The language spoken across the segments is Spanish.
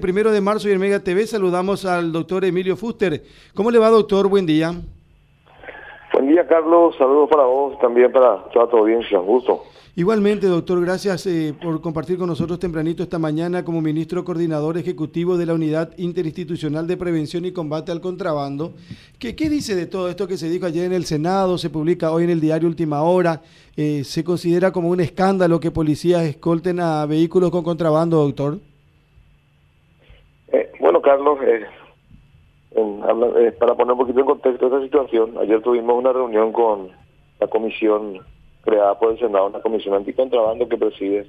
Primero de marzo y en Mega TV saludamos al doctor Emilio Fuster. ¿Cómo le va, doctor? Buen día. Buen día, Carlos. Saludos para vos, también para toda tu audiencia. Un gusto. Igualmente, doctor, gracias eh, por compartir con nosotros tempranito esta mañana como ministro coordinador ejecutivo de la Unidad Interinstitucional de Prevención y Combate al Contrabando. ¿Qué, qué dice de todo esto que se dijo ayer en el Senado, se publica hoy en el diario Última Hora? Eh, ¿Se considera como un escándalo que policías escolten a vehículos con contrabando, doctor? Eh, Carlos, eh, eh, para poner un poquito en contexto esta situación, ayer tuvimos una reunión con la comisión creada por el Senado, una comisión anticontrabando que preside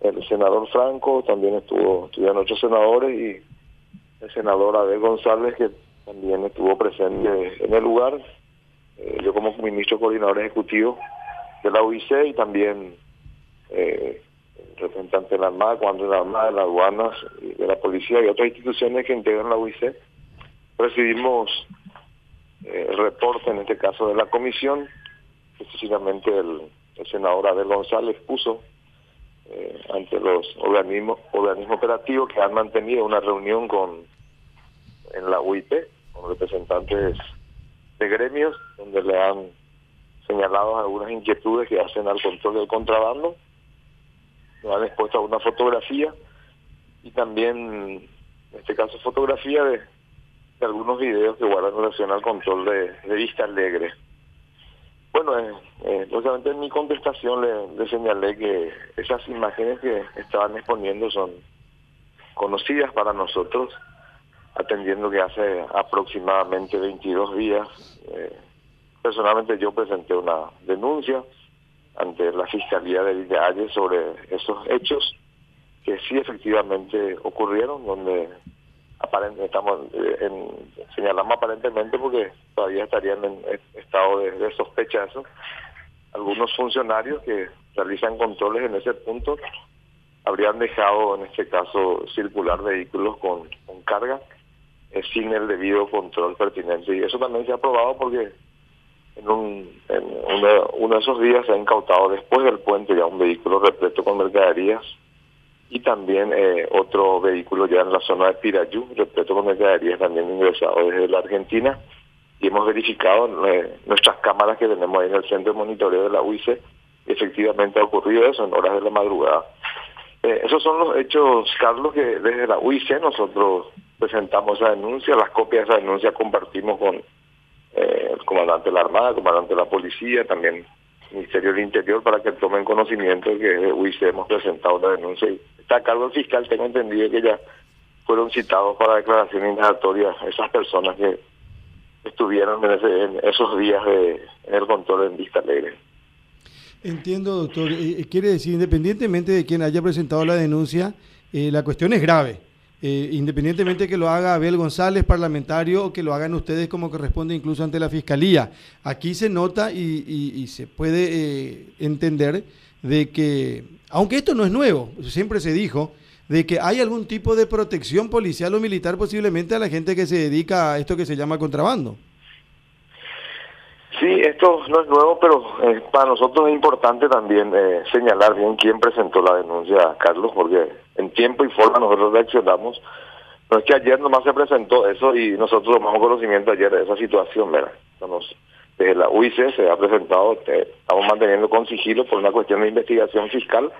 el senador Franco, también estuvo estuvieron otros senadores y el senador Abel González que también estuvo presente en el lugar, yo como ministro coordinador ejecutivo de la UIC y también eh, representante de la Armada, cuando de la Armada, de las aduanas, de la policía y otras instituciones que integran la UIC. Recibimos eh, el reporte, en este caso de la comisión, específicamente el, senador Abel González puso eh, ante los organismos, organismos operativos que han mantenido una reunión con en la UIP, con representantes de gremios, donde le han señalado algunas inquietudes que hacen al control del contrabando nos han expuesto una fotografía y también, en este caso, fotografía de, algunos videos que guardan relación al control de, Vista Alegre. Bueno, eh, eh, lógicamente en mi contestación le, señalé que esas imágenes que estaban exponiendo son conocidas para nosotros, atendiendo que hace aproximadamente 22 días, eh, personalmente yo presenté una denuncia ante la Fiscalía de Valle sobre esos hechos que sí efectivamente ocurrieron, donde aparentemente estamos eh, en, señalamos aparentemente porque todavía estarían en estado de, de sospecha Algunos funcionarios que realizan controles en ese punto habrían dejado en este caso circular vehículos con, con carga eh, sin el debido control pertinente. Y eso también se ha probado porque en, un, en uno, de esos días se ha incautado después del puente ya un vehículo repleto con mercaderías y también eh, otro vehículo ya en la zona de Pirayú, repleto con mercaderías también ingresado desde la Argentina y hemos verificado eh, nuestras cámaras que tenemos ahí en el centro de monitoreo de la UIC efectivamente ha ocurrido eso en horas de la madrugada. Eh, esos son los hechos, Carlos, que desde la UIC nosotros presentamos esa denuncia, las copias de esa denuncia compartimos con comandante de la Armada, comandante de la Policía, también Ministerio del Interior, para que tomen conocimiento de que se hemos presentado una denuncia. Y está a cargo del fiscal, tengo entendido que ya fueron citados para declaración indagatoria esas personas que estuvieron en, esos días de, en el control en Vista Alegre. Entiendo, doctor. Eh, eh, quiere decir, independientemente de quien haya presentado la denuncia, la cuestión es grave. Eh, independientemente que lo haga Abel González, parlamentario, o que lo hagan ustedes como corresponde incluso ante la Fiscalía. Aquí se nota y, se puede eh, entender de que, aunque esto no es nuevo, siempre se dijo, de que hay algún tipo de protección policial o militar posiblemente a la gente que se dedica a esto que se llama contrabando. Sí, esto no es nuevo, pero eh, para nosotros es importante también eh, señalar bien quién presentó la denuncia, Carlos, porque en tiempo y forma nosotros reaccionamos. No es que ayer nomás se presentó eso y nosotros tomamos conocimiento ayer de esa situación, ¿verdad? desde la UIC se ha presentado, eh, estamos manteniendo con sigilo por una cuestión de investigación fiscal,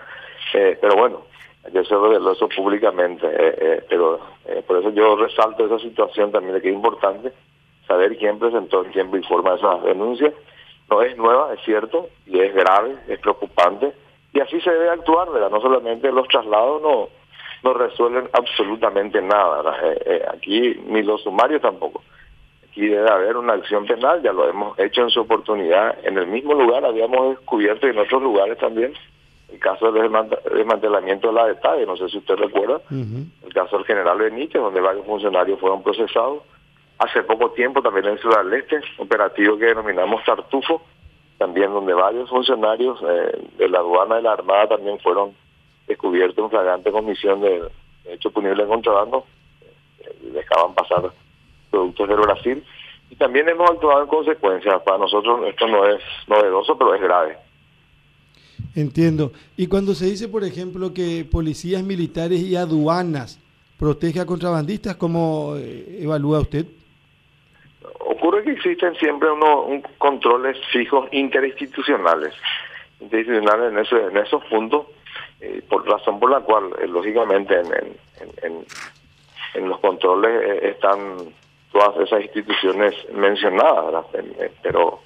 pero bueno, ayer se reveló eso públicamente, pero por eso yo resalto esa situación también de que es importante saber quién presentó en tiempo y forma esa denuncia. No es nueva, es cierto, y es grave, es preocupante, y así se debe actuar, ¿verdad? No solamente los traslados no, no resuelven absolutamente nada, eh, eh, aquí ni los sumarios tampoco. Aquí debe haber una acción penal, ya lo hemos hecho en su oportunidad, en el mismo lugar habíamos descubierto y en otros lugares también el caso del desmantelamiento de la detalle, no sé si usted recuerda, el caso del general Benítez, donde varios funcionarios fueron procesados, hace poco tiempo también en Ciudad del Este, operativo que denominamos Tartufo, también donde varios funcionarios eh, de la aduana de la Armada también fueron descubiertos en flagrante comisión de, hecho punible en contrabando, eh, dejaban pasar productos del Brasil, y también hemos actuado en consecuencia. Para nosotros esto no es novedoso, pero es grave. Entiendo. Y cuando se dice, por ejemplo, que policías militares y aduanas protege a contrabandistas? ¿Cómo eh, evalúa usted? Existen siempre unos controles fijos interinstitucionales, interinstitucionales en, ese, en esos puntos, eh, por razón por la cual, eh, lógicamente, en, en, en, los controles están todas esas instituciones mencionadas, pero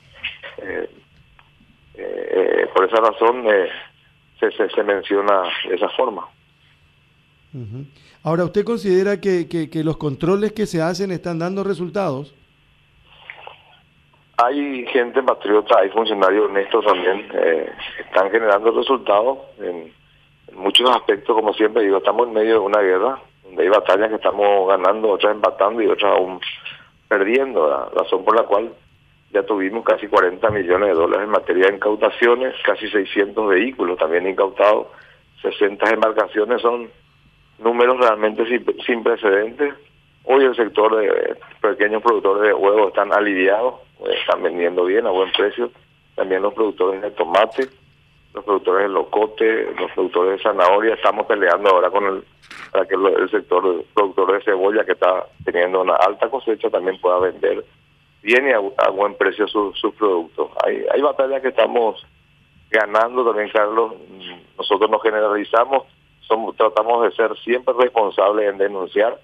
por esa razón se, se, se menciona de esa forma. Ahora, ¿usted considera que, que, los controles que se hacen están dando resultados? Hay gente patriota, hay funcionarios honestos también, eh, están generando resultados en, muchos aspectos, como siempre digo, estamos en medio de una guerra, donde hay batallas que estamos ganando, otras empatando y otras aún perdiendo, la razón por la cual ya tuvimos casi 40 millones de dólares en materia de incautaciones, casi 600 vehículos también incautados, 60 embarcaciones son números realmente sin, precedentes. Hoy el sector de pequeños productores de huevos están aliviados, pues, están vendiendo bien a buen precio. También los productores de tomate, los productores de locote, los productores de zanahoria. Estamos peleando ahora con el para que el sector de productores de cebolla que está teniendo una alta cosecha también pueda vender bien y a, buen precio sus productos. Hay, hay batallas que estamos ganando también, Carlos. Nosotros nos generalizamos tratamos de ser siempre responsables en denunciar,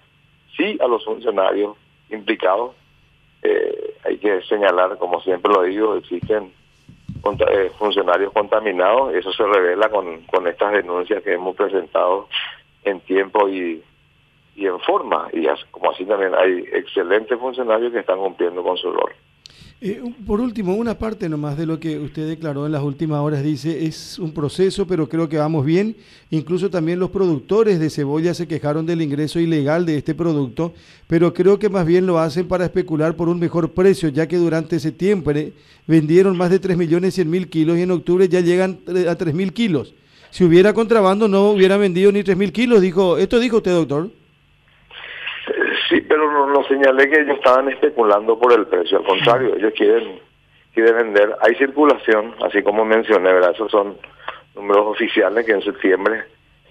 sí, a los funcionarios implicados. Eh, hay que señalar, como siempre lo digo, existen eh, funcionarios contaminados, eso se revela con, con estas denuncias que hemos presentado en tiempo y, y en forma, y como así también hay excelentes funcionarios que están cumpliendo con su rol. Eh, por último, una parte nomás de lo que usted declaró en las últimas horas dice, es un proceso, pero creo que vamos bien. Incluso también los productores de cebolla se quejaron del ingreso ilegal de este producto, pero creo que más bien lo hacen para especular por un mejor precio, ya que durante septiembre vendieron más de 3 millones 100 mil kilos y en octubre ya llegan a 3 mil kilos. Si hubiera contrabando no hubiera vendido ni 3 mil kilos, dijo, esto dijo usted, doctor. Sí, pero no, señalé que ellos estaban especulando por el precio, al contrario, ellos quieren quieren vender. Hay circulación, así como mencioné, ¿verdad? Esos son números oficiales que en septiembre,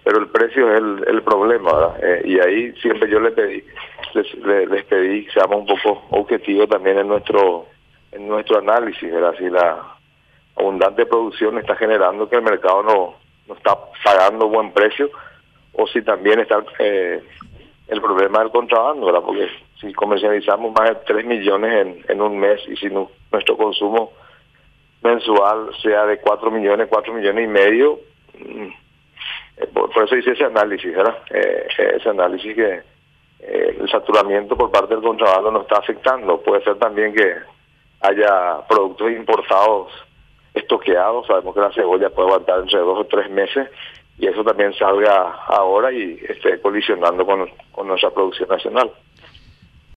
pero el precio es el, el problema, ¿verdad? Eh, y ahí siempre yo les pedí, les, les, pedí que seamos un poco objetivos también en nuestro en nuestro análisis, ¿verdad? Si la abundante producción está generando que el mercado no, no está pagando buen precio o si también está eh, el problema del contrabando, ¿verdad? Porque si comercializamos más de 3 millones en, un mes y si nuestro consumo mensual sea de 4 millones, 4 millones y medio, mm, eh, por, eso hice ese análisis, ¿verdad? Eh, ese análisis que eh, el saturamiento por parte del contrabando nos está afectando. Puede ser también que haya productos importados estoqueados, sabemos que la cebolla puede aguantar entre dos o tres meses y eso también salga ahora y esté colisionando con, con nuestra producción nacional.